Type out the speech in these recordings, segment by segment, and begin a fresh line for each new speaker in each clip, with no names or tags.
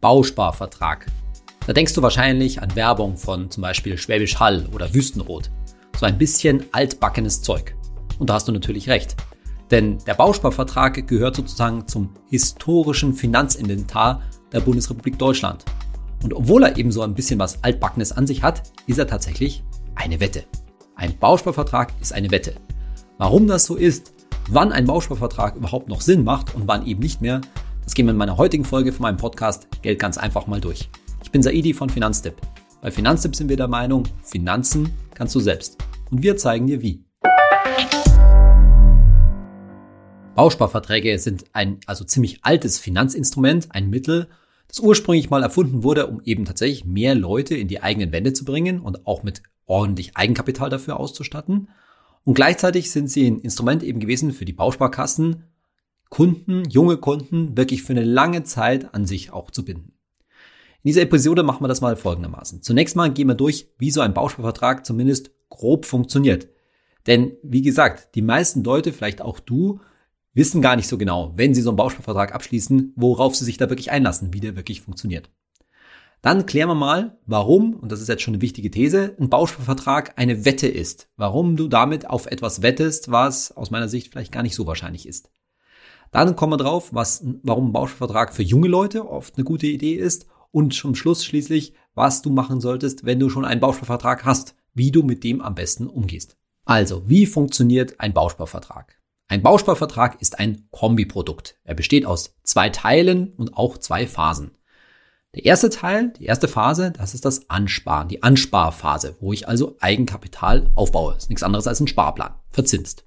Bausparvertrag. Da denkst du wahrscheinlich an Werbung von zum Beispiel Schwäbisch Hall oder Wüstenrot. So ein bisschen altbackenes Zeug. Und da hast du natürlich recht. Denn der Bausparvertrag gehört sozusagen zum historischen Finanzinventar der Bundesrepublik Deutschland. Und obwohl er eben so ein bisschen was Altbackenes an sich hat, ist er tatsächlich eine Wette. Ein Bausparvertrag ist eine Wette. Warum das so ist, wann ein Bausparvertrag überhaupt noch Sinn macht und wann eben nicht mehr, das gehen wir in meiner heutigen Folge von meinem Podcast Geld ganz einfach mal durch. Ich bin Saidi von Finanztipp. Bei Finanztipp sind wir der Meinung, Finanzen kannst du selbst. Und wir zeigen dir wie. Bausparverträge sind ein also ziemlich altes Finanzinstrument, ein Mittel, das ursprünglich mal erfunden wurde, um eben tatsächlich mehr Leute in die eigenen Wände zu bringen und auch mit ordentlich Eigenkapital dafür auszustatten. Und gleichzeitig sind sie ein Instrument eben gewesen für die Bausparkassen, Kunden, junge Kunden wirklich für eine lange Zeit an sich auch zu binden. In dieser Episode machen wir das mal folgendermaßen. Zunächst mal gehen wir durch, wie so ein Bausparvertrag zumindest grob funktioniert. Denn wie gesagt, die meisten Leute, vielleicht auch du, wissen gar nicht so genau, wenn sie so einen Bausparvertrag abschließen, worauf sie sich da wirklich einlassen, wie der wirklich funktioniert. Dann klären wir mal, warum, und das ist jetzt schon eine wichtige These, ein Bausparvertrag eine Wette ist. Warum du damit auf etwas wettest, was aus meiner Sicht vielleicht gar nicht so wahrscheinlich ist. Dann kommen wir drauf, was, warum ein Bausparvertrag für junge Leute oft eine gute Idee ist. Und zum Schluss schließlich, was du machen solltest, wenn du schon einen Bausparvertrag hast, wie du mit dem am besten umgehst. Also, wie funktioniert ein Bausparvertrag? Ein Bausparvertrag ist ein Kombiprodukt. Er besteht aus zwei Teilen und auch zwei Phasen. Der erste Teil, die erste Phase, das ist das Ansparen, die Ansparphase, wo ich also Eigenkapital aufbaue. Das ist nichts anderes als ein Sparplan, verzinst.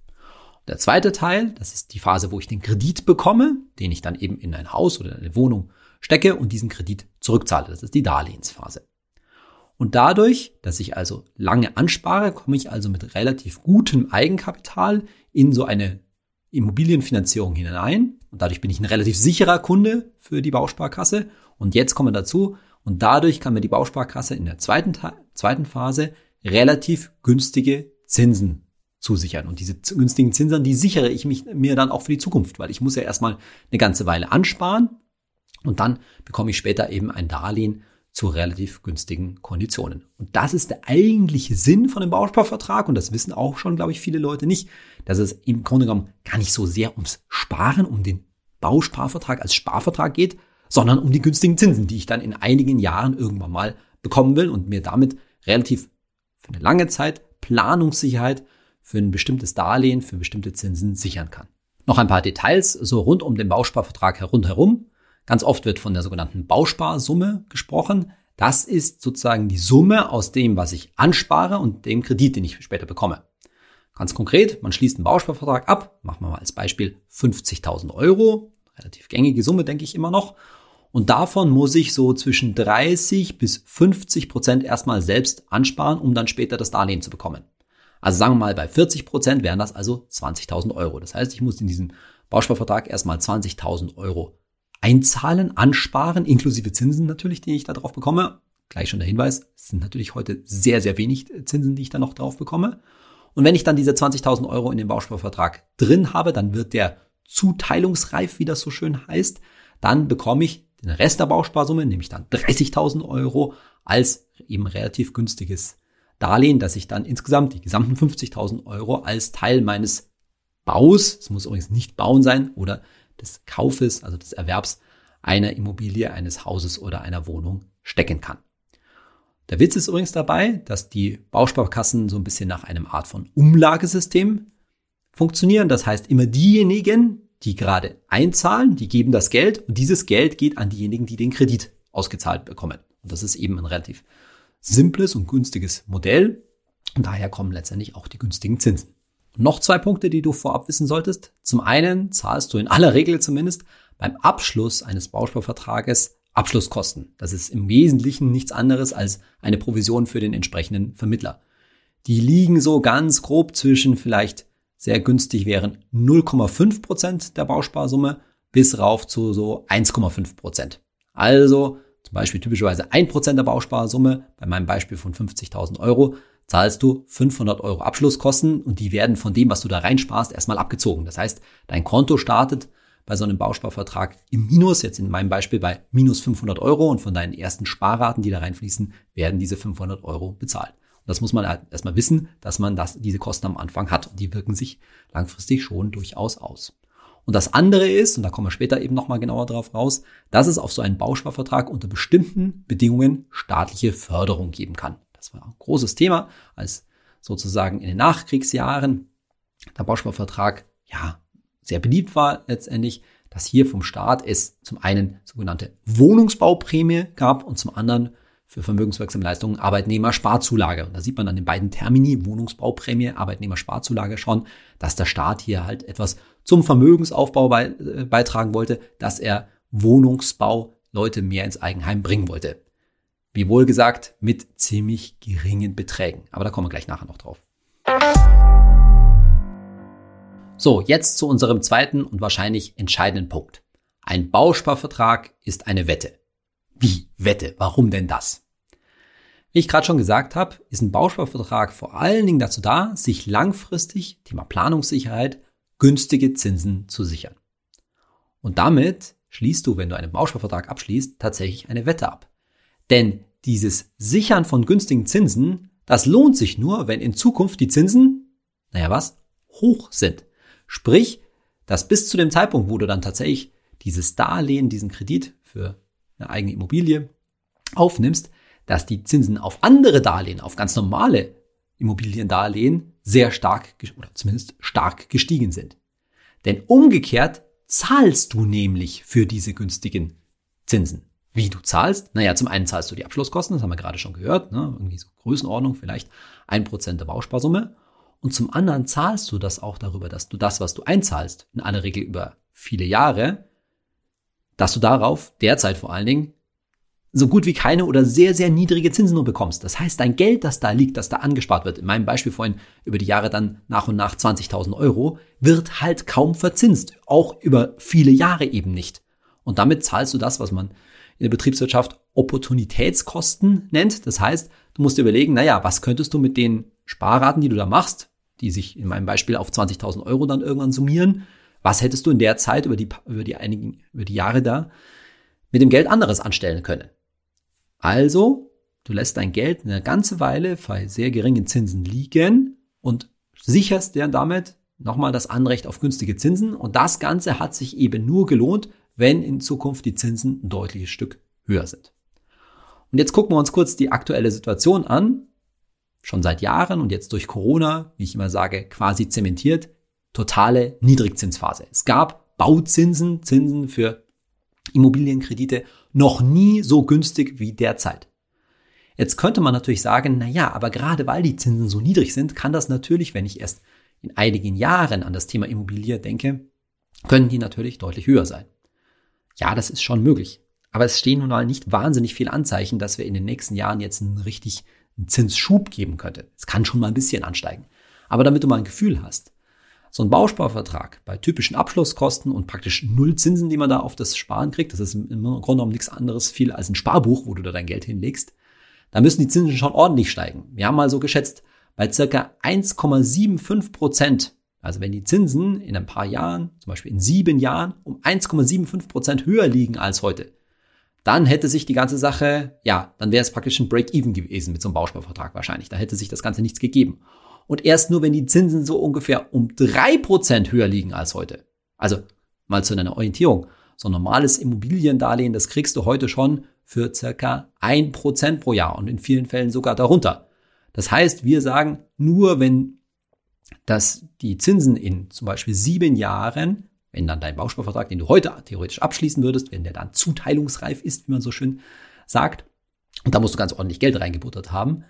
Der zweite Teil, das ist die Phase, wo ich den Kredit bekomme, den ich dann eben in ein Haus oder eine Wohnung stecke und diesen Kredit zurückzahle. Das ist die Darlehensphase. Und dadurch, dass ich also lange anspare, komme ich also mit relativ gutem Eigenkapital in so eine Immobilienfinanzierung hinein. Und dadurch bin ich ein relativ sicherer Kunde für die Bausparkasse. Und jetzt kommen wir dazu. Und dadurch kann mir die Bausparkasse in der zweiten, zweiten Phase relativ günstige Zinsen zusichern. Und diese günstigen Zinsen, die sichere ich mich, mir dann auch für die Zukunft, weil ich muss ja erstmal eine ganze Weile ansparen und dann bekomme ich später eben ein Darlehen zu relativ günstigen Konditionen. Und das ist der eigentliche Sinn von dem Bausparvertrag und das wissen auch schon, glaube ich, viele Leute nicht, dass es im Grunde genommen gar nicht so sehr ums Sparen, um den Bausparvertrag als Sparvertrag geht, sondern um die günstigen Zinsen, die ich dann in einigen Jahren irgendwann mal bekommen will und mir damit relativ für eine lange Zeit Planungssicherheit für ein bestimmtes Darlehen, für bestimmte Zinsen sichern kann. Noch ein paar Details so rund um den Bausparvertrag herumherum. Ganz oft wird von der sogenannten Bausparsumme gesprochen. Das ist sozusagen die Summe aus dem, was ich anspare und dem Kredit, den ich später bekomme. Ganz konkret, man schließt einen Bausparvertrag ab, machen wir mal als Beispiel 50.000 Euro, relativ gängige Summe, denke ich immer noch. Und davon muss ich so zwischen 30 bis 50 Prozent erstmal selbst ansparen, um dann später das Darlehen zu bekommen. Also sagen wir mal, bei 40 Prozent wären das also 20.000 Euro. Das heißt, ich muss in diesem Bausparvertrag erstmal 20.000 Euro einzahlen, ansparen, inklusive Zinsen natürlich, die ich da drauf bekomme. Gleich schon der Hinweis, es sind natürlich heute sehr, sehr wenig Zinsen, die ich da noch drauf bekomme. Und wenn ich dann diese 20.000 Euro in dem Bausparvertrag drin habe, dann wird der zuteilungsreif, wie das so schön heißt. Dann bekomme ich den Rest der Bausparsumme, nämlich dann 30.000 Euro, als eben relativ günstiges Darlehen, dass ich dann insgesamt die gesamten 50.000 Euro als Teil meines Baus, es muss übrigens nicht Bauen sein, oder des Kaufes, also des Erwerbs einer Immobilie, eines Hauses oder einer Wohnung stecken kann. Der Witz ist übrigens dabei, dass die Bausparkassen so ein bisschen nach einem Art von Umlagesystem funktionieren. Das heißt, immer diejenigen, die gerade einzahlen, die geben das Geld und dieses Geld geht an diejenigen, die den Kredit ausgezahlt bekommen. Und das ist eben ein relativ simples und günstiges Modell. Und daher kommen letztendlich auch die günstigen Zinsen. Noch zwei Punkte, die du vorab wissen solltest. Zum einen zahlst du in aller Regel zumindest beim Abschluss eines Bausparvertrages Abschlusskosten. Das ist im Wesentlichen nichts anderes als eine Provision für den entsprechenden Vermittler. Die liegen so ganz grob zwischen vielleicht sehr günstig wären 0,5 Prozent der Bausparsumme bis rauf zu so 1,5 Prozent. Also zum Beispiel typischerweise 1 Prozent der Bausparsumme, bei meinem Beispiel von 50.000 Euro, zahlst du 500 Euro Abschlusskosten und die werden von dem, was du da reinsparst, erstmal abgezogen. Das heißt, dein Konto startet bei so einem Bausparvertrag im Minus, jetzt in meinem Beispiel bei minus 500 Euro und von deinen ersten Sparraten, die da reinfließen, werden diese 500 Euro bezahlt. Und das muss man halt erstmal wissen, dass man das, diese Kosten am Anfang hat. Und die wirken sich langfristig schon durchaus aus. Und das andere ist, und da kommen wir später eben nochmal genauer drauf raus, dass es auf so einen Bausparvertrag unter bestimmten Bedingungen staatliche Förderung geben kann. Das war ein großes Thema, als sozusagen in den Nachkriegsjahren der Bausparvertrag, ja, sehr beliebt war letztendlich, dass hier vom Staat es zum einen sogenannte Wohnungsbauprämie gab und zum anderen für vermögenswirksame Leistungen Arbeitnehmersparzulage. Und da sieht man an den beiden Termini Wohnungsbauprämie, Arbeitnehmersparzulage schon, dass der Staat hier halt etwas zum Vermögensaufbau bei, äh, beitragen wollte, dass er Wohnungsbau Leute mehr ins Eigenheim bringen wollte. Wie wohl gesagt, mit ziemlich geringen Beträgen. Aber da kommen wir gleich nachher noch drauf. So, jetzt zu unserem zweiten und wahrscheinlich entscheidenden Punkt. Ein Bausparvertrag ist eine Wette. Wie Wette? Warum denn das? Wie ich gerade schon gesagt habe, ist ein Bausparvertrag vor allen Dingen dazu da, sich langfristig, Thema Planungssicherheit, günstige Zinsen zu sichern. Und damit schließt du, wenn du einen Bausparvertrag abschließt, tatsächlich eine Wette ab. Denn dieses Sichern von günstigen Zinsen, das lohnt sich nur, wenn in Zukunft die Zinsen, naja was, hoch sind. Sprich, dass bis zu dem Zeitpunkt, wo du dann tatsächlich dieses Darlehen, diesen Kredit für eine eigene Immobilie aufnimmst, dass die Zinsen auf andere Darlehen, auf ganz normale Immobiliendarlehen sehr stark oder zumindest stark gestiegen sind. Denn umgekehrt zahlst du nämlich für diese günstigen Zinsen. Wie du zahlst? Naja, zum einen zahlst du die Abschlusskosten, das haben wir gerade schon gehört, ne? irgendwie so Größenordnung, vielleicht ein Prozent der Bausparsumme. Und zum anderen zahlst du das auch darüber, dass du das, was du einzahlst, in aller Regel über viele Jahre, dass du darauf derzeit vor allen Dingen so gut wie keine oder sehr, sehr niedrige Zinsen nur bekommst. Das heißt, dein Geld, das da liegt, das da angespart wird, in meinem Beispiel vorhin über die Jahre dann nach und nach 20.000 Euro, wird halt kaum verzinst. Auch über viele Jahre eben nicht. Und damit zahlst du das, was man in der Betriebswirtschaft Opportunitätskosten nennt. Das heißt, du musst dir überlegen, naja, was könntest du mit den Sparraten, die du da machst, die sich in meinem Beispiel auf 20.000 Euro dann irgendwann summieren, was hättest du in der Zeit über die, über die einigen, über die Jahre da mit dem Geld anderes anstellen können? Also, du lässt dein Geld eine ganze Weile bei sehr geringen Zinsen liegen und sicherst dir damit nochmal das Anrecht auf günstige Zinsen. Und das Ganze hat sich eben nur gelohnt, wenn in Zukunft die Zinsen ein deutliches Stück höher sind. Und jetzt gucken wir uns kurz die aktuelle Situation an. Schon seit Jahren und jetzt durch Corona, wie ich immer sage, quasi zementiert, totale Niedrigzinsphase. Es gab Bauzinsen, Zinsen für Immobilienkredite noch nie so günstig wie derzeit. Jetzt könnte man natürlich sagen, na ja, aber gerade weil die Zinsen so niedrig sind, kann das natürlich, wenn ich erst in einigen Jahren an das Thema Immobilie denke, können die natürlich deutlich höher sein. Ja, das ist schon möglich. Aber es stehen nun mal nicht wahnsinnig viele Anzeichen, dass wir in den nächsten Jahren jetzt einen richtig Zinsschub geben könnte. Es kann schon mal ein bisschen ansteigen. Aber damit du mal ein Gefühl hast, so ein Bausparvertrag bei typischen Abschlusskosten und praktisch null Zinsen, die man da auf das Sparen kriegt, das ist im Grunde genommen nichts anderes viel als ein Sparbuch, wo du da dein Geld hinlegst, da müssen die Zinsen schon ordentlich steigen. Wir haben mal so geschätzt, bei circa 1,75 Prozent, also wenn die Zinsen in ein paar Jahren, zum Beispiel in sieben Jahren, um 1,75 Prozent höher liegen als heute, dann hätte sich die ganze Sache, ja, dann wäre es praktisch ein Break-Even gewesen mit so einem Bausparvertrag wahrscheinlich. Da hätte sich das Ganze nichts gegeben und erst nur, wenn die Zinsen so ungefähr um drei Prozent höher liegen als heute. Also mal zu deiner Orientierung. So ein normales Immobiliendarlehen, das kriegst du heute schon für circa ein Prozent pro Jahr und in vielen Fällen sogar darunter. Das heißt, wir sagen, nur wenn dass die Zinsen in zum Beispiel sieben Jahren, wenn dann dein Bausparvertrag, den du heute theoretisch abschließen würdest, wenn der dann zuteilungsreif ist, wie man so schön sagt, und da musst du ganz ordentlich Geld reingebuttert haben,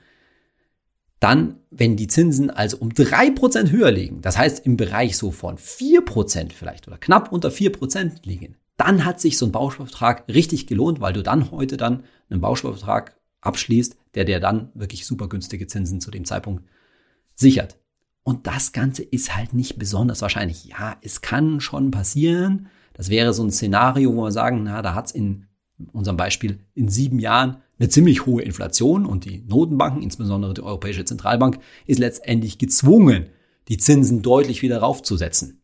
dann, wenn die Zinsen also um drei Prozent höher liegen, das heißt im Bereich so von vier Prozent vielleicht oder knapp unter vier Prozent liegen, dann hat sich so ein Bausparvertrag richtig gelohnt, weil du dann heute dann einen Bausparvertrag abschließt, der dir dann wirklich super günstige Zinsen zu dem Zeitpunkt sichert. Und das Ganze ist halt nicht besonders wahrscheinlich. Ja, es kann schon passieren. Das wäre so ein Szenario, wo wir sagen, na, da hat es in unserem Beispiel in sieben Jahren eine ziemlich hohe Inflation und die Notenbanken, insbesondere die Europäische Zentralbank, ist letztendlich gezwungen, die Zinsen deutlich wieder raufzusetzen.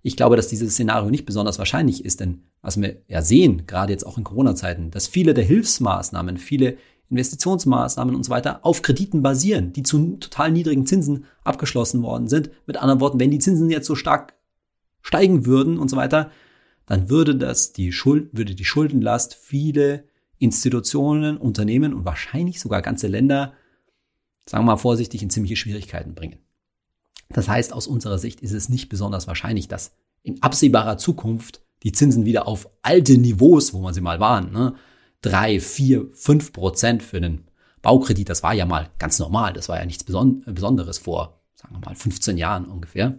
Ich glaube, dass dieses Szenario nicht besonders wahrscheinlich ist, denn was wir ja sehen, gerade jetzt auch in Corona-Zeiten, dass viele der Hilfsmaßnahmen, viele Investitionsmaßnahmen und so weiter auf Krediten basieren, die zu total niedrigen Zinsen abgeschlossen worden sind. Mit anderen Worten, wenn die Zinsen jetzt so stark steigen würden und so weiter, dann würde das die Schuld, würde die Schuldenlast viele Institutionen, Unternehmen und wahrscheinlich sogar ganze Länder, sagen wir mal vorsichtig, in ziemliche Schwierigkeiten bringen. Das heißt, aus unserer Sicht ist es nicht besonders wahrscheinlich, dass in absehbarer Zukunft die Zinsen wieder auf alte Niveaus, wo man sie mal waren, ne, drei, vier, fünf Prozent für einen Baukredit, das war ja mal ganz normal, das war ja nichts Besonderes vor, sagen wir mal, 15 Jahren ungefähr.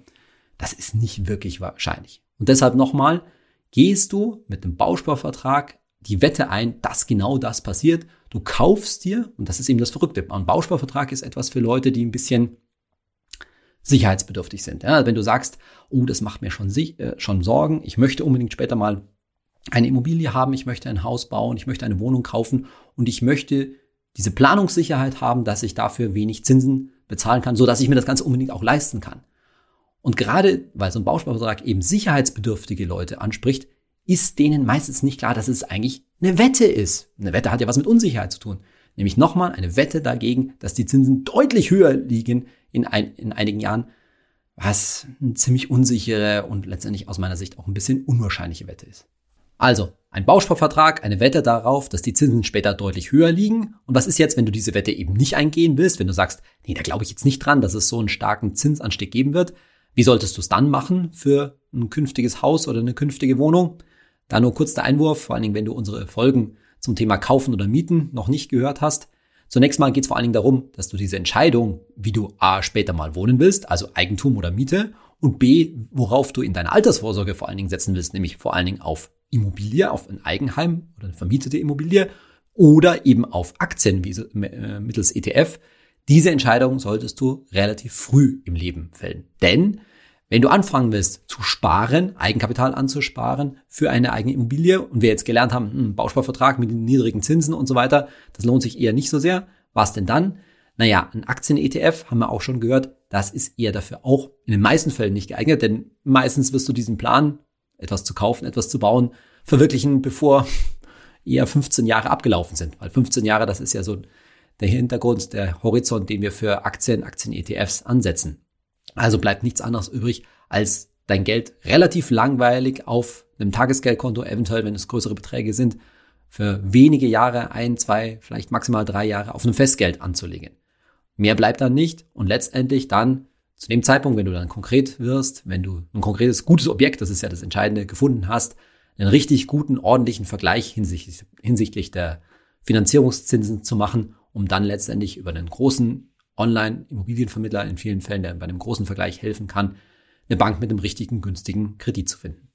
Das ist nicht wirklich wahrscheinlich. Und deshalb nochmal, gehst du mit einem Bausparvertrag die Wette ein, dass genau das passiert. Du kaufst dir, und das ist eben das Verrückte, ein Bausparvertrag ist etwas für Leute, die ein bisschen sicherheitsbedürftig sind. Ja, wenn du sagst, oh, das macht mir schon, äh, schon Sorgen, ich möchte unbedingt später mal eine Immobilie haben, ich möchte ein Haus bauen, ich möchte eine Wohnung kaufen und ich möchte diese Planungssicherheit haben, dass ich dafür wenig Zinsen bezahlen kann, so dass ich mir das Ganze unbedingt auch leisten kann. Und gerade weil so ein Bausparvertrag eben sicherheitsbedürftige Leute anspricht, ist denen meistens nicht klar, dass es eigentlich eine Wette ist. Eine Wette hat ja was mit Unsicherheit zu tun. Nämlich nochmal eine Wette dagegen, dass die Zinsen deutlich höher liegen in, ein, in einigen Jahren, was eine ziemlich unsichere und letztendlich aus meiner Sicht auch ein bisschen unwahrscheinliche Wette ist. Also, ein Bausparvertrag, eine Wette darauf, dass die Zinsen später deutlich höher liegen. Und was ist jetzt, wenn du diese Wette eben nicht eingehen willst, wenn du sagst, nee, da glaube ich jetzt nicht dran, dass es so einen starken Zinsanstieg geben wird? Wie solltest du es dann machen für ein künftiges Haus oder eine künftige Wohnung? Da nur kurz der Einwurf, vor allen Dingen, wenn du unsere Folgen zum Thema Kaufen oder Mieten noch nicht gehört hast. Zunächst mal geht es vor allen Dingen darum, dass du diese Entscheidung, wie du A später mal wohnen willst, also Eigentum oder Miete, und B, worauf du in deiner Altersvorsorge vor allen Dingen setzen willst, nämlich vor allen Dingen auf Immobilie, auf ein Eigenheim oder eine vermietete Immobilie oder eben auf Aktien äh, mittels ETF. Diese Entscheidung solltest du relativ früh im Leben fällen. Denn wenn du anfangen willst zu sparen, Eigenkapital anzusparen für eine eigene Immobilie und wir jetzt gelernt haben, einen hm, Bausparvertrag mit niedrigen Zinsen und so weiter, das lohnt sich eher nicht so sehr. Was denn dann? Naja, ein Aktien-ETF haben wir auch schon gehört, das ist eher dafür auch in den meisten Fällen nicht geeignet, denn meistens wirst du diesen Plan etwas zu kaufen, etwas zu bauen, verwirklichen, bevor eher 15 Jahre abgelaufen sind. Weil 15 Jahre, das ist ja so der Hintergrund, der Horizont, den wir für Aktien, Aktien-ETFs ansetzen. Also bleibt nichts anderes übrig, als dein Geld relativ langweilig auf einem Tagesgeldkonto, eventuell, wenn es größere Beträge sind, für wenige Jahre, ein, zwei, vielleicht maximal drei Jahre auf einem Festgeld anzulegen. Mehr bleibt dann nicht und letztendlich dann zu dem Zeitpunkt, wenn du dann konkret wirst, wenn du ein konkretes, gutes Objekt, das ist ja das Entscheidende, gefunden hast, einen richtig guten, ordentlichen Vergleich hinsichtlich, hinsichtlich der Finanzierungszinsen zu machen, um dann letztendlich über einen großen Online-Immobilienvermittler in vielen Fällen, der bei einem großen Vergleich helfen kann, eine Bank mit einem richtigen, günstigen Kredit zu finden.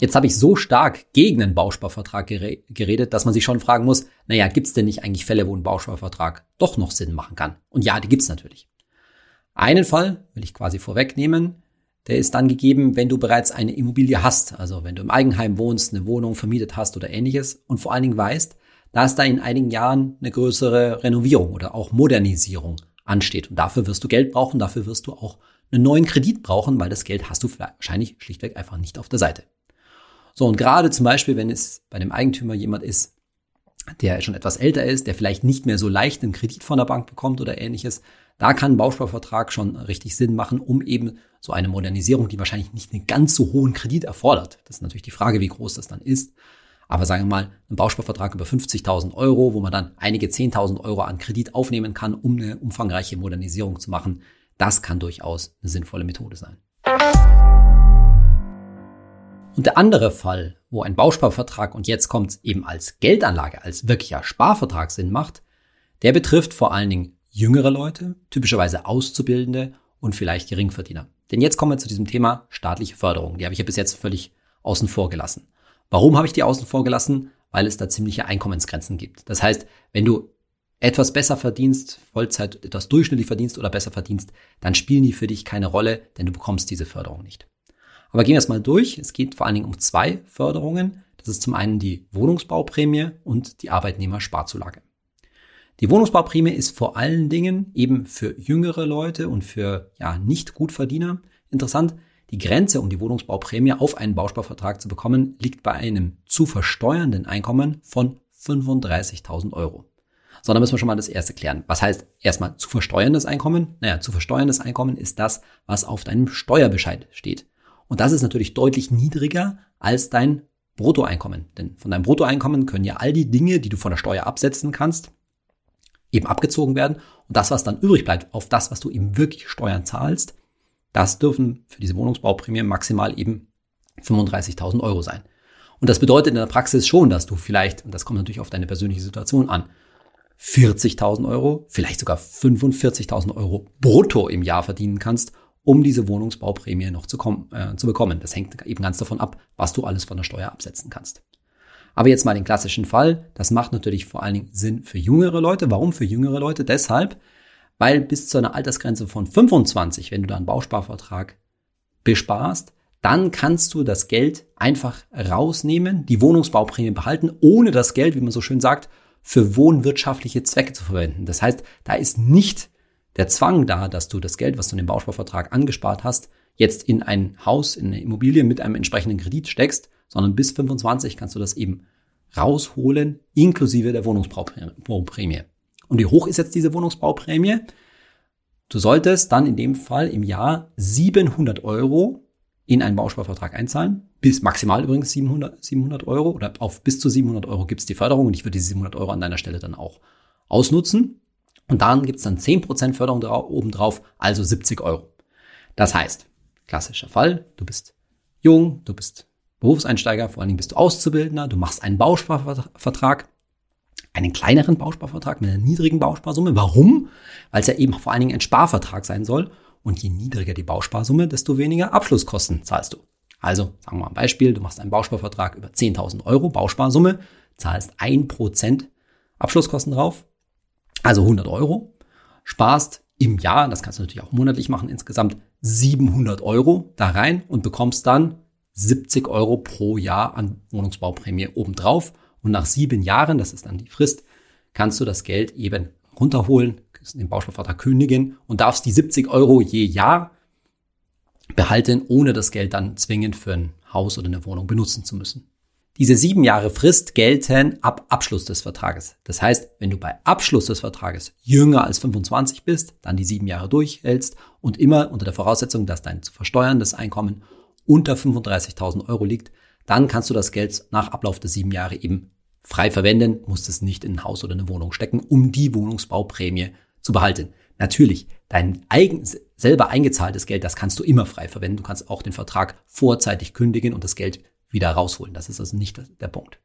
Jetzt habe ich so stark gegen einen Bausparvertrag geredet, dass man sich schon fragen muss, naja, gibt es denn nicht eigentlich Fälle, wo ein Bausparvertrag doch noch Sinn machen kann? Und ja, die gibt es natürlich. Einen Fall will ich quasi vorwegnehmen, der ist dann gegeben, wenn du bereits eine Immobilie hast, also wenn du im Eigenheim wohnst, eine Wohnung vermietet hast oder ähnliches und vor allen Dingen weißt, dass da in einigen Jahren eine größere Renovierung oder auch Modernisierung ansteht. Und dafür wirst du Geld brauchen, dafür wirst du auch einen neuen Kredit brauchen, weil das Geld hast du wahrscheinlich schlichtweg einfach nicht auf der Seite. So, und gerade zum Beispiel, wenn es bei dem Eigentümer jemand ist, der schon etwas älter ist, der vielleicht nicht mehr so leicht einen Kredit von der Bank bekommt oder ähnliches, da kann ein Bausparvertrag schon richtig Sinn machen, um eben so eine Modernisierung, die wahrscheinlich nicht einen ganz so hohen Kredit erfordert. Das ist natürlich die Frage, wie groß das dann ist. Aber sagen wir mal, ein Bausparvertrag über 50.000 Euro, wo man dann einige 10.000 Euro an Kredit aufnehmen kann, um eine umfangreiche Modernisierung zu machen, das kann durchaus eine sinnvolle Methode sein. Und der andere Fall, wo ein Bausparvertrag und jetzt kommt eben als Geldanlage, als wirklicher Sparvertrag Sinn macht, der betrifft vor allen Dingen jüngere Leute, typischerweise Auszubildende und vielleicht Geringverdiener. Denn jetzt kommen wir zu diesem Thema staatliche Förderung. Die habe ich ja bis jetzt völlig außen vor gelassen. Warum habe ich die außen vor gelassen? Weil es da ziemliche Einkommensgrenzen gibt. Das heißt, wenn du etwas besser verdienst, Vollzeit etwas durchschnittlich verdienst oder besser verdienst, dann spielen die für dich keine Rolle, denn du bekommst diese Förderung nicht. Aber gehen wir es mal durch. Es geht vor allen Dingen um zwei Förderungen. Das ist zum einen die Wohnungsbauprämie und die Arbeitnehmersparzulage. Die Wohnungsbauprämie ist vor allen Dingen eben für jüngere Leute und für ja, nicht Gutverdiener interessant. Die Grenze, um die Wohnungsbauprämie auf einen Bausparvertrag zu bekommen, liegt bei einem zu versteuernden Einkommen von 35.000 Euro. So, dann müssen wir schon mal das erste klären. Was heißt erstmal zu versteuerndes Einkommen? Naja, zu versteuerndes Einkommen ist das, was auf deinem Steuerbescheid steht. Und das ist natürlich deutlich niedriger als dein Bruttoeinkommen. Denn von deinem Bruttoeinkommen können ja all die Dinge, die du von der Steuer absetzen kannst, eben abgezogen werden. Und das, was dann übrig bleibt, auf das, was du eben wirklich Steuern zahlst, das dürfen für diese Wohnungsbauprämie maximal eben 35.000 Euro sein. Und das bedeutet in der Praxis schon, dass du vielleicht, und das kommt natürlich auf deine persönliche Situation an, 40.000 Euro, vielleicht sogar 45.000 Euro brutto im Jahr verdienen kannst, um diese Wohnungsbauprämie noch zu, kommen, äh, zu bekommen. Das hängt eben ganz davon ab, was du alles von der Steuer absetzen kannst. Aber jetzt mal den klassischen Fall. Das macht natürlich vor allen Dingen Sinn für jüngere Leute. Warum für jüngere Leute? Deshalb, weil bis zu einer Altersgrenze von 25, wenn du da einen Bausparvertrag besparst, dann kannst du das Geld einfach rausnehmen, die Wohnungsbauprämie behalten, ohne das Geld, wie man so schön sagt, für wohnwirtschaftliche Zwecke zu verwenden. Das heißt, da ist nicht der Zwang da, dass du das Geld, was du in den Bausparvertrag angespart hast, jetzt in ein Haus, in eine Immobilie mit einem entsprechenden Kredit steckst, sondern bis 25 kannst du das eben rausholen, inklusive der Wohnungsbauprämie. Und wie hoch ist jetzt diese Wohnungsbauprämie? Du solltest dann in dem Fall im Jahr 700 Euro in einen Bausparvertrag einzahlen. Bis maximal übrigens 700, 700 Euro oder auf bis zu 700 Euro gibt's die Förderung und ich würde diese 700 Euro an deiner Stelle dann auch ausnutzen. Und dann gibt's dann 10% Förderung obendrauf, also 70 Euro. Das heißt, klassischer Fall, du bist jung, du bist Berufseinsteiger, vor allen Dingen bist du Auszubildender, du machst einen Bausparvertrag, einen kleineren Bausparvertrag mit einer niedrigen Bausparsumme. Warum? Weil es ja eben vor allen Dingen ein Sparvertrag sein soll. Und je niedriger die Bausparsumme, desto weniger Abschlusskosten zahlst du. Also, sagen wir mal ein Beispiel, du machst einen Bausparvertrag über 10.000 Euro Bausparsumme, zahlst ein Prozent Abschlusskosten drauf, also 100 Euro, sparst im Jahr, das kannst du natürlich auch monatlich machen, insgesamt 700 Euro da rein und bekommst dann 70 Euro pro Jahr an Wohnungsbauprämie obendrauf. Und nach sieben Jahren, das ist dann die Frist, kannst du das Geld eben runterholen, den Bausparvertrag kündigen und darfst die 70 Euro je Jahr behalten, ohne das Geld dann zwingend für ein Haus oder eine Wohnung benutzen zu müssen. Diese sieben Jahre Frist gelten ab Abschluss des Vertrages. Das heißt, wenn du bei Abschluss des Vertrages jünger als 25 bist, dann die sieben Jahre durchhältst und immer unter der Voraussetzung, dass dein zu versteuerndes Einkommen unter 35.000 Euro liegt, dann kannst du das Geld nach Ablauf der sieben Jahre eben frei verwenden, musst es nicht in ein Haus oder eine Wohnung stecken, um die Wohnungsbauprämie zu behalten. Natürlich, dein eigen, selber eingezahltes Geld, das kannst du immer frei verwenden. Du kannst auch den Vertrag vorzeitig kündigen und das Geld wieder rausholen. Das ist also nicht der Punkt.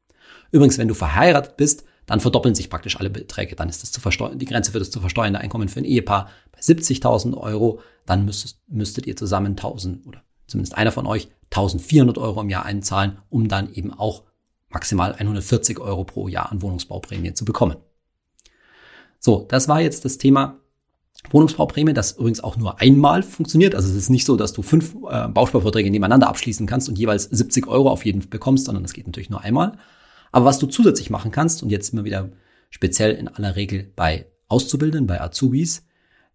Übrigens, wenn du verheiratet bist, dann verdoppeln sich praktisch alle Beträge. Dann ist das zu versteuern, die Grenze für das zu versteuernde Einkommen für ein Ehepaar bei 70.000 Euro. Dann müsstet, müsstet ihr zusammen 1000 oder zumindest einer von euch 1400 Euro im Jahr einzahlen, um dann eben auch maximal 140 Euro pro Jahr an Wohnungsbauprämie zu bekommen. So, das war jetzt das Thema Wohnungsbauprämie, das übrigens auch nur einmal funktioniert. Also es ist nicht so, dass du fünf äh, Bausparverträge nebeneinander abschließen kannst und jeweils 70 Euro auf jeden bekommst, sondern das geht natürlich nur einmal. Aber was du zusätzlich machen kannst, und jetzt immer wieder speziell in aller Regel bei Auszubildenden, bei Azubis,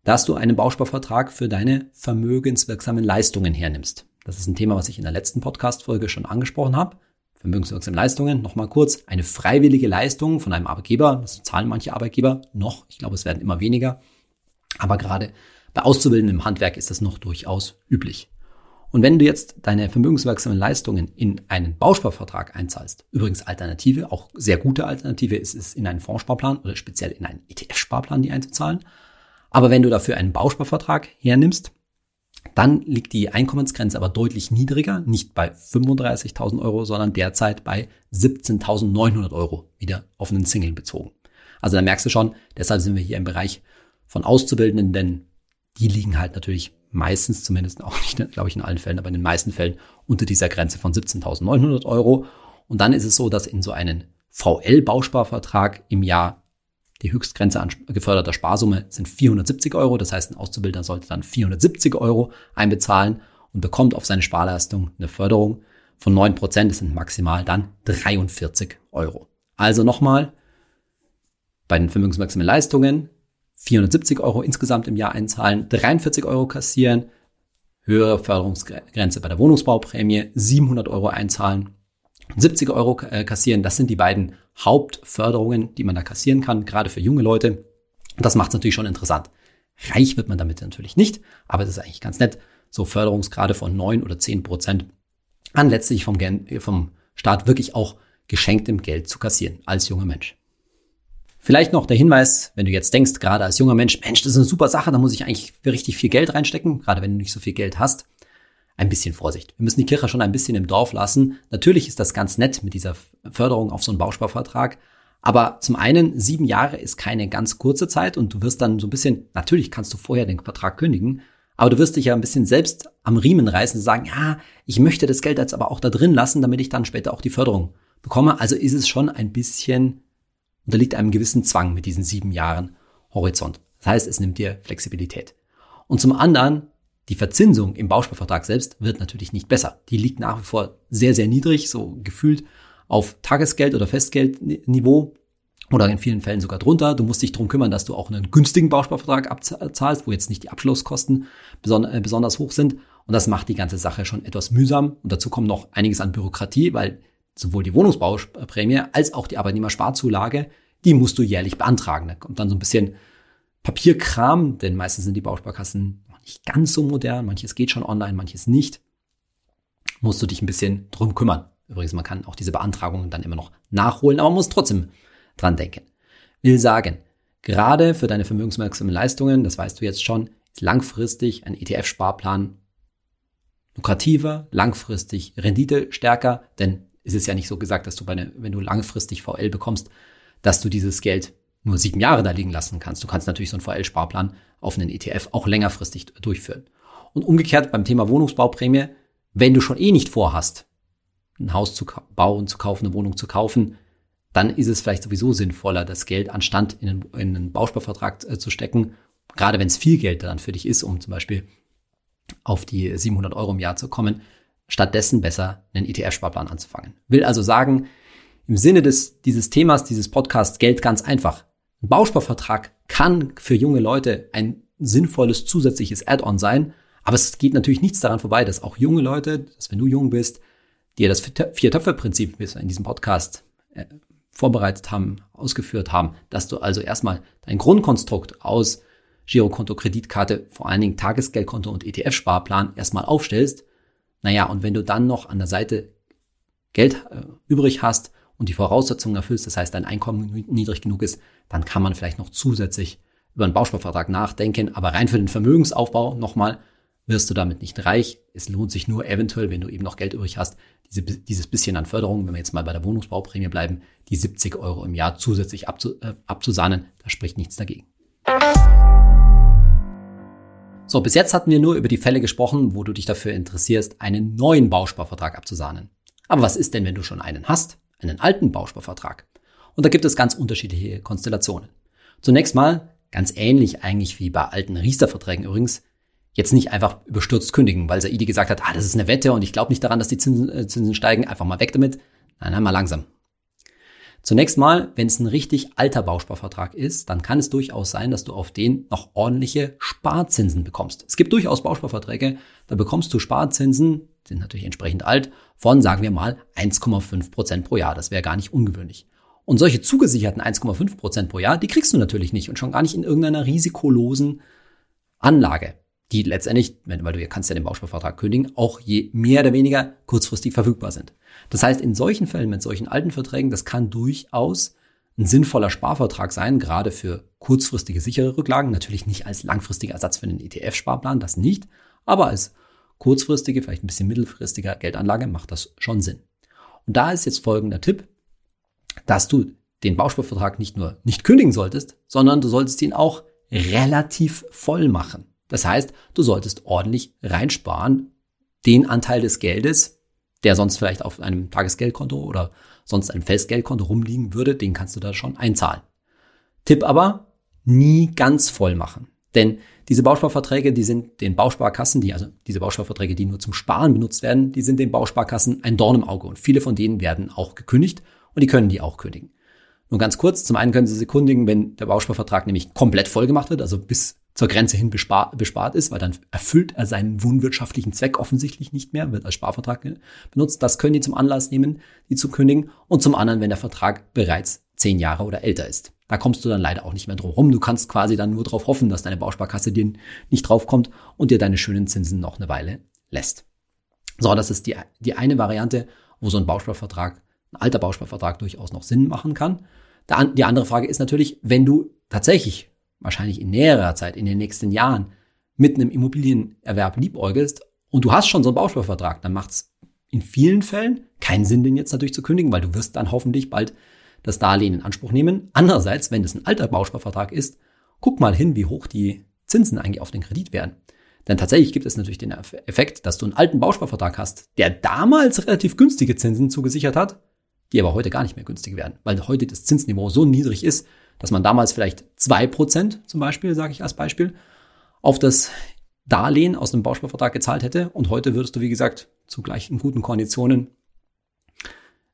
dass du einen Bausparvertrag für deine vermögenswirksamen Leistungen hernimmst. Das ist ein Thema, was ich in der letzten Podcast-Folge schon angesprochen habe. Vermögenswirksame Leistungen, nochmal kurz, eine freiwillige Leistung von einem Arbeitgeber, das zahlen manche Arbeitgeber noch, ich glaube, es werden immer weniger, aber gerade bei Auszubildenden im Handwerk ist das noch durchaus üblich. Und wenn du jetzt deine vermögenswirksamen Leistungen in einen Bausparvertrag einzahlst, übrigens Alternative, auch sehr gute Alternative ist es, in einen Fondssparplan oder speziell in einen ETF-Sparplan die einzuzahlen, aber wenn du dafür einen Bausparvertrag hernimmst, dann liegt die Einkommensgrenze aber deutlich niedriger, nicht bei 35.000 Euro, sondern derzeit bei 17.900 Euro, wieder auf einen Single bezogen. Also da merkst du schon, deshalb sind wir hier im Bereich von Auszubildenden, denn die liegen halt natürlich meistens, zumindest auch nicht, glaube ich, in allen Fällen, aber in den meisten Fällen unter dieser Grenze von 17.900 Euro. Und dann ist es so, dass in so einen VL-Bausparvertrag im Jahr die Höchstgrenze an geförderter Sparsumme sind 470 Euro. Das heißt, ein Auszubildender sollte dann 470 Euro einbezahlen und bekommt auf seine Sparleistung eine Förderung von 9 Prozent. Das sind maximal dann 43 Euro. Also nochmal, bei den vermögenswirksamen Leistungen 470 Euro insgesamt im Jahr einzahlen, 43 Euro kassieren, höhere Förderungsgrenze bei der Wohnungsbauprämie, 700 Euro einzahlen, 70 Euro äh, kassieren. Das sind die beiden Hauptförderungen, die man da kassieren kann, gerade für junge Leute. das macht es natürlich schon interessant. Reich wird man damit natürlich nicht, aber es ist eigentlich ganz nett, so Förderungsgrade von 9 oder 10 Prozent an letztlich vom, vom Staat wirklich auch geschenktem Geld zu kassieren als junger Mensch. Vielleicht noch der Hinweis, wenn du jetzt denkst, gerade als junger Mensch, Mensch, das ist eine super Sache, da muss ich eigentlich richtig viel Geld reinstecken, gerade wenn du nicht so viel Geld hast. Ein bisschen Vorsicht. Wir müssen die Kirche schon ein bisschen im Dorf lassen. Natürlich ist das ganz nett mit dieser Förderung auf so einen Bausparvertrag. Aber zum einen, sieben Jahre ist keine ganz kurze Zeit und du wirst dann so ein bisschen, natürlich kannst du vorher den Vertrag kündigen, aber du wirst dich ja ein bisschen selbst am Riemen reißen und sagen, ja, ich möchte das Geld jetzt aber auch da drin lassen, damit ich dann später auch die Förderung bekomme. Also ist es schon ein bisschen, unterliegt einem gewissen Zwang mit diesen sieben Jahren Horizont. Das heißt, es nimmt dir Flexibilität. Und zum anderen, die Verzinsung im Bausparvertrag selbst wird natürlich nicht besser. Die liegt nach wie vor sehr, sehr niedrig, so gefühlt auf Tagesgeld- oder Festgeldniveau oder in vielen Fällen sogar drunter. Du musst dich darum kümmern, dass du auch einen günstigen Bausparvertrag abzahlst, wo jetzt nicht die Abschlusskosten äh, besonders hoch sind. Und das macht die ganze Sache schon etwas mühsam. Und dazu kommt noch einiges an Bürokratie, weil sowohl die Wohnungsbauprämie als auch die Arbeitnehmersparzulage, die musst du jährlich beantragen. Da kommt dann so ein bisschen Papierkram, denn meistens sind die Bausparkassen nicht ganz so modern. Manches geht schon online, manches nicht. Musst du dich ein bisschen drum kümmern. Übrigens, man kann auch diese Beantragungen dann immer noch nachholen, aber man muss trotzdem dran denken. Will sagen, gerade für deine vermögenswirksamen Leistungen, das weißt du jetzt schon, ist langfristig ein ETF-Sparplan lukrativer, langfristig Rendite stärker, denn es ist ja nicht so gesagt, dass du bei ne, wenn du langfristig VL bekommst, dass du dieses Geld nur sieben Jahre da liegen lassen kannst. Du kannst natürlich so einen VL-Sparplan auf einen ETF auch längerfristig durchführen. Und umgekehrt beim Thema Wohnungsbauprämie, wenn du schon eh nicht vorhast, ein Haus zu bauen, zu kaufen, eine Wohnung zu kaufen, dann ist es vielleicht sowieso sinnvoller, das Geld anstand in einen, in einen Bausparvertrag äh, zu stecken, gerade wenn es viel Geld dann für dich ist, um zum Beispiel auf die 700 Euro im Jahr zu kommen, stattdessen besser einen ETF-Sparplan anzufangen. Will also sagen, im Sinne des, dieses Themas, dieses Podcasts Geld ganz einfach. Ein Bausparvertrag kann für junge Leute ein sinnvolles zusätzliches Add-on sein, aber es geht natürlich nichts daran vorbei, dass auch junge Leute, dass wenn du jung bist, dir das Vier-Töpfe-Prinzip in diesem Podcast äh, vorbereitet haben, ausgeführt haben, dass du also erstmal dein Grundkonstrukt aus Girokonto, Kreditkarte, vor allen Dingen Tagesgeldkonto und ETF-Sparplan erstmal aufstellst. Naja, und wenn du dann noch an der Seite Geld äh, übrig hast und die Voraussetzungen erfüllst, das heißt dein Einkommen niedrig genug ist, dann kann man vielleicht noch zusätzlich über einen Bausparvertrag nachdenken. Aber rein für den Vermögensaufbau nochmal wirst du damit nicht reich. Es lohnt sich nur eventuell, wenn du eben noch Geld übrig hast, diese, dieses bisschen an Förderung, wenn wir jetzt mal bei der Wohnungsbauprämie bleiben, die 70 Euro im Jahr zusätzlich abzu, äh, abzusahnen, da spricht nichts dagegen. So, bis jetzt hatten wir nur über die Fälle gesprochen, wo du dich dafür interessierst, einen neuen Bausparvertrag abzusahnen. Aber was ist denn, wenn du schon einen hast? Einen alten Bausparvertrag? Und da gibt es ganz unterschiedliche Konstellationen. Zunächst mal, ganz ähnlich eigentlich wie bei alten Riester-Verträgen übrigens, jetzt nicht einfach überstürzt kündigen, weil Saidi gesagt hat, ah, das ist eine Wette und ich glaube nicht daran, dass die Zinsen, äh, Zinsen steigen, einfach mal weg damit. Nein, nein, mal langsam. Zunächst mal, wenn es ein richtig alter Bausparvertrag ist, dann kann es durchaus sein, dass du auf den noch ordentliche Sparzinsen bekommst. Es gibt durchaus Bausparverträge, da bekommst du Sparzinsen, sind natürlich entsprechend alt, von, sagen wir mal, 1,5 Prozent pro Jahr. Das wäre gar nicht ungewöhnlich. Und solche zugesicherten 1,5 Prozent pro Jahr, die kriegst du natürlich nicht und schon gar nicht in irgendeiner risikolosen Anlage die letztendlich, weil du kannst ja den Bausparvertrag kündigen, auch je mehr oder weniger kurzfristig verfügbar sind. Das heißt, in solchen Fällen mit solchen alten Verträgen, das kann durchaus ein sinnvoller Sparvertrag sein, gerade für kurzfristige sichere Rücklagen, natürlich nicht als langfristiger Ersatz für den ETF-Sparplan, das nicht, aber als kurzfristige, vielleicht ein bisschen mittelfristiger Geldanlage macht das schon Sinn. Und da ist jetzt folgender Tipp, dass du den Bausparvertrag nicht nur nicht kündigen solltest, sondern du solltest ihn auch relativ voll machen. Das heißt, du solltest ordentlich reinsparen, den Anteil des Geldes, der sonst vielleicht auf einem Tagesgeldkonto oder sonst einem Festgeldkonto rumliegen würde, den kannst du da schon einzahlen. Tipp aber, nie ganz voll machen. Denn diese Bausparverträge, die sind den Bausparkassen, die, also diese Bausparverträge, die nur zum Sparen benutzt werden, die sind den Bausparkassen ein Dorn im Auge und viele von denen werden auch gekündigt und die können die auch kündigen. Nur ganz kurz, zum einen können Sie sie kundigen, wenn der Bausparvertrag nämlich komplett voll gemacht wird, also bis zur Grenze hin bespart, bespart ist, weil dann erfüllt er seinen wohnwirtschaftlichen Zweck offensichtlich nicht mehr, wird als Sparvertrag benutzt. Das können die zum Anlass nehmen, die zu kündigen. Und zum anderen, wenn der Vertrag bereits zehn Jahre oder älter ist. Da kommst du dann leider auch nicht mehr drum rum. Du kannst quasi dann nur darauf hoffen, dass deine Bausparkasse dir nicht draufkommt und dir deine schönen Zinsen noch eine Weile lässt. So, das ist die, die eine Variante, wo so ein Bausparvertrag, ein alter Bausparvertrag durchaus noch Sinn machen kann. Die andere Frage ist natürlich, wenn du tatsächlich wahrscheinlich in näherer Zeit, in den nächsten Jahren, mit einem Immobilienerwerb liebäugelst und du hast schon so einen Bausparvertrag, dann macht es in vielen Fällen keinen Sinn, den jetzt natürlich zu kündigen, weil du wirst dann hoffentlich bald das Darlehen in Anspruch nehmen. Andererseits, wenn es ein alter Bausparvertrag ist, guck mal hin, wie hoch die Zinsen eigentlich auf den Kredit werden. Denn tatsächlich gibt es natürlich den Effekt, dass du einen alten Bausparvertrag hast, der damals relativ günstige Zinsen zugesichert hat, die aber heute gar nicht mehr günstig werden, weil heute das Zinsniveau so niedrig ist, dass man damals vielleicht zwei Prozent zum Beispiel, sage ich als Beispiel, auf das Darlehen aus dem Bausparvertrag gezahlt hätte. Und heute würdest du, wie gesagt, zu gleichen guten Konditionen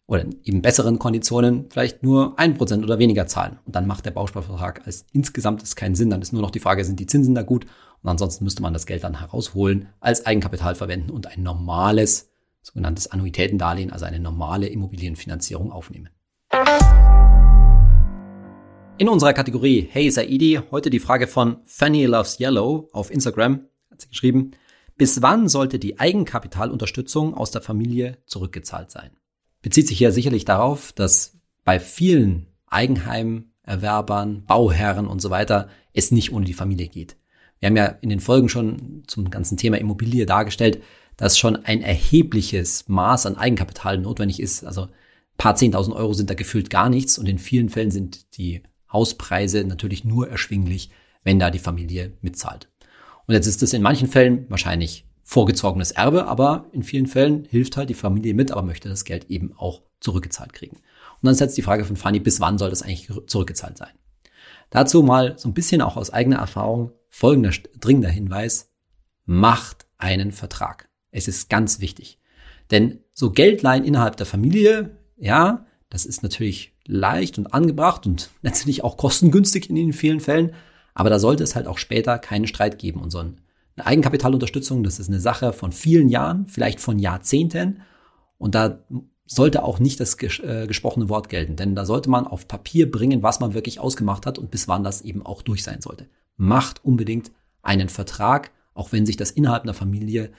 oder eben besseren Konditionen vielleicht nur ein Prozent oder weniger zahlen. Und dann macht der Bausparvertrag als insgesamt keinen Sinn. Dann ist nur noch die Frage, sind die Zinsen da gut? Und ansonsten müsste man das Geld dann herausholen, als Eigenkapital verwenden und ein normales, sogenanntes Annuitätendarlehen, also eine normale Immobilienfinanzierung aufnehmen. In unserer Kategorie Hey Saidi heute die Frage von Fanny Loves Yellow auf Instagram. Hat sie geschrieben, bis wann sollte die Eigenkapitalunterstützung aus der Familie zurückgezahlt sein? Bezieht sich hier sicherlich darauf, dass bei vielen Eigenheimerwerbern, Bauherren und so weiter es nicht ohne die Familie geht. Wir haben ja in den Folgen schon zum ganzen Thema Immobilie dargestellt, dass schon ein erhebliches Maß an Eigenkapital notwendig ist. Also paar zehntausend Euro sind da gefühlt gar nichts und in vielen Fällen sind die Hauspreise natürlich nur erschwinglich, wenn da die Familie mitzahlt. Und jetzt ist es in manchen Fällen wahrscheinlich vorgezogenes Erbe, aber in vielen Fällen hilft halt die Familie mit, aber möchte das Geld eben auch zurückgezahlt kriegen. Und dann ist jetzt die Frage von Fanny, bis wann soll das eigentlich zurückgezahlt sein? Dazu mal so ein bisschen auch aus eigener Erfahrung folgender dringender Hinweis. Macht einen Vertrag. Es ist ganz wichtig. Denn so Geldleihen innerhalb der Familie, ja, das ist natürlich leicht und angebracht und letztendlich auch kostengünstig in vielen Fällen. Aber da sollte es halt auch später keinen Streit geben. Und so eine Eigenkapitalunterstützung, das ist eine Sache von vielen Jahren, vielleicht von Jahrzehnten. Und da sollte auch nicht das ges äh, gesprochene Wort gelten, denn da sollte man auf Papier bringen, was man wirklich ausgemacht hat und bis wann das eben auch durch sein sollte. Macht unbedingt einen Vertrag, auch wenn sich das innerhalb einer Familie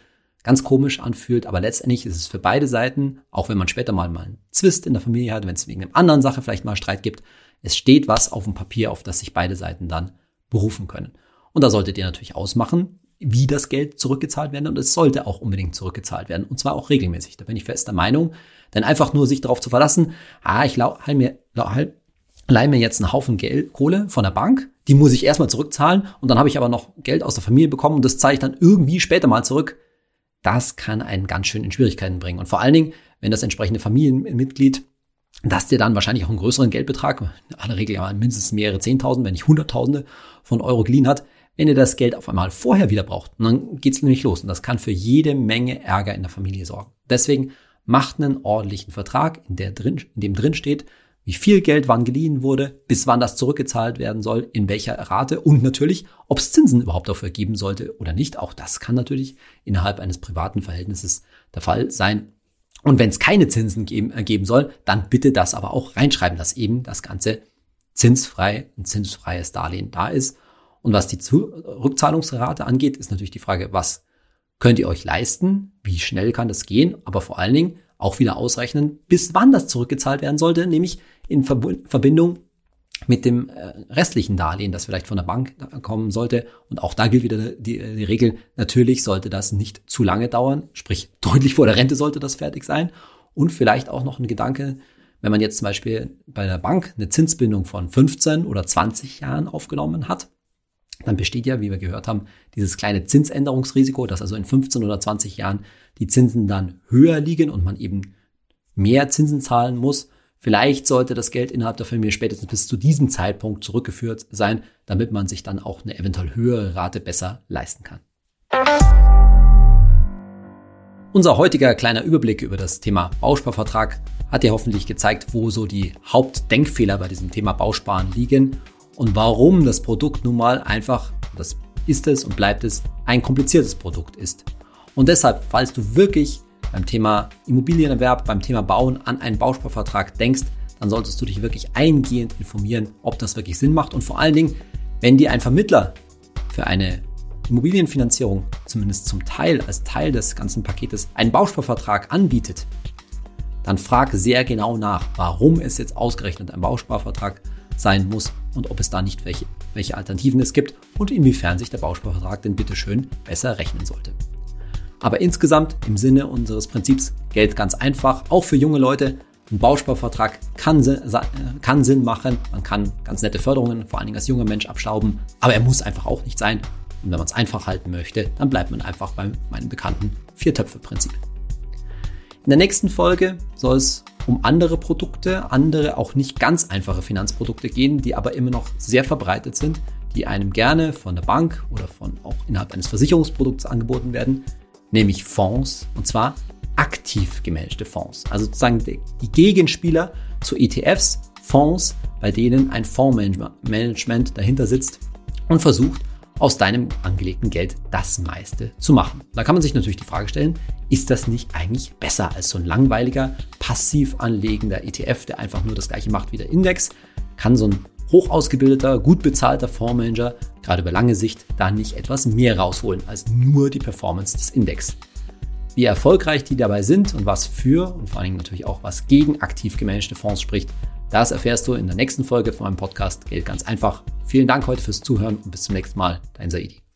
ganz komisch anfühlt, aber letztendlich ist es für beide Seiten, auch wenn man später mal, mal einen Zwist in der Familie hat, wenn es wegen einer anderen Sache vielleicht mal Streit gibt, es steht was auf dem Papier, auf das sich beide Seiten dann berufen können. Und da solltet ihr natürlich ausmachen, wie das Geld zurückgezahlt werden und es sollte auch unbedingt zurückgezahlt werden und zwar auch regelmäßig. Da bin ich fest der Meinung, denn einfach nur sich darauf zu verlassen, ah, ich leih mir, leih mir jetzt einen Haufen Geld, Kohle von der Bank, die muss ich erstmal zurückzahlen und dann habe ich aber noch Geld aus der Familie bekommen und das zahle ich dann irgendwie später mal zurück das kann einen ganz schön in Schwierigkeiten bringen. Und vor allen Dingen, wenn das entsprechende Familienmitglied, das dir dann wahrscheinlich auch einen größeren Geldbetrag, in aller Regel ja mindestens mehrere Zehntausend, wenn nicht Hunderttausende von Euro geliehen hat, wenn ihr das Geld auf einmal vorher wieder braucht, dann geht's nämlich los. Und das kann für jede Menge Ärger in der Familie sorgen. Deswegen macht einen ordentlichen Vertrag, in, der drin, in dem drin steht, wie viel Geld wann geliehen wurde, bis wann das zurückgezahlt werden soll, in welcher Rate und natürlich, ob es Zinsen überhaupt dafür geben sollte oder nicht. Auch das kann natürlich innerhalb eines privaten Verhältnisses der Fall sein. Und wenn es keine Zinsen geben, äh, geben soll, dann bitte das aber auch reinschreiben, dass eben das Ganze zinsfrei, ein zinsfreies Darlehen da ist. Und was die Rückzahlungsrate angeht, ist natürlich die Frage, was könnt ihr euch leisten? Wie schnell kann das gehen? Aber vor allen Dingen auch wieder ausrechnen, bis wann das zurückgezahlt werden sollte, nämlich in Verbindung mit dem äh, restlichen Darlehen, das vielleicht von der Bank kommen sollte. Und auch da gilt wieder die, die Regel, natürlich sollte das nicht zu lange dauern, sprich deutlich vor der Rente sollte das fertig sein. Und vielleicht auch noch ein Gedanke, wenn man jetzt zum Beispiel bei der Bank eine Zinsbindung von 15 oder 20 Jahren aufgenommen hat, dann besteht ja, wie wir gehört haben, dieses kleine Zinsänderungsrisiko, dass also in 15 oder 20 Jahren die Zinsen dann höher liegen und man eben mehr Zinsen zahlen muss Vielleicht sollte das Geld innerhalb der Familie spätestens bis zu diesem Zeitpunkt zurückgeführt sein, damit man sich dann auch eine eventuell höhere Rate besser leisten kann. Unser heutiger kleiner Überblick über das Thema Bausparvertrag hat dir hoffentlich gezeigt, wo so die Hauptdenkfehler bei diesem Thema Bausparen liegen und warum das Produkt nun mal einfach, das ist es und bleibt es, ein kompliziertes Produkt ist. Und deshalb, falls du wirklich beim Thema Immobilienerwerb, beim Thema Bauen an einen Bausparvertrag denkst, dann solltest du dich wirklich eingehend informieren, ob das wirklich Sinn macht und vor allen Dingen, wenn dir ein Vermittler für eine Immobilienfinanzierung zumindest zum Teil als Teil des ganzen Paketes einen Bausparvertrag anbietet, dann frage sehr genau nach, warum es jetzt ausgerechnet ein Bausparvertrag sein muss und ob es da nicht welche, welche Alternativen es gibt und inwiefern sich der Bausparvertrag denn bitte schön besser rechnen sollte. Aber insgesamt im Sinne unseres Prinzips Geld ganz einfach, auch für junge Leute. Ein Bausparvertrag kann, kann Sinn machen. Man kann ganz nette Förderungen, vor allen Dingen als junger Mensch, abstauben. Aber er muss einfach auch nicht sein. Und wenn man es einfach halten möchte, dann bleibt man einfach bei meinem bekannten Vier-Töpfe-Prinzip. In der nächsten Folge soll es um andere Produkte, andere auch nicht ganz einfache Finanzprodukte gehen, die aber immer noch sehr verbreitet sind, die einem gerne von der Bank oder von auch innerhalb eines Versicherungsprodukts angeboten werden, nämlich Fonds und zwar aktiv gemanagte Fonds. Also sozusagen die Gegenspieler zu ETFs, Fonds, bei denen ein Fondsmanagement dahinter sitzt und versucht, aus deinem angelegten Geld das meiste zu machen. Da kann man sich natürlich die Frage stellen, ist das nicht eigentlich besser als so ein langweiliger, passiv anlegender ETF, der einfach nur das gleiche macht wie der Index? Kann so ein hoch ausgebildeter, gut bezahlter Fondsmanager gerade über lange Sicht da nicht etwas mehr rausholen als nur die Performance des Index? Wie erfolgreich die dabei sind und was für und vor allen Dingen natürlich auch was gegen aktiv gemanagte Fonds spricht, das erfährst du in der nächsten Folge von meinem Podcast Geld ganz einfach. Vielen Dank heute fürs Zuhören und bis zum nächsten Mal. Dein Saidi.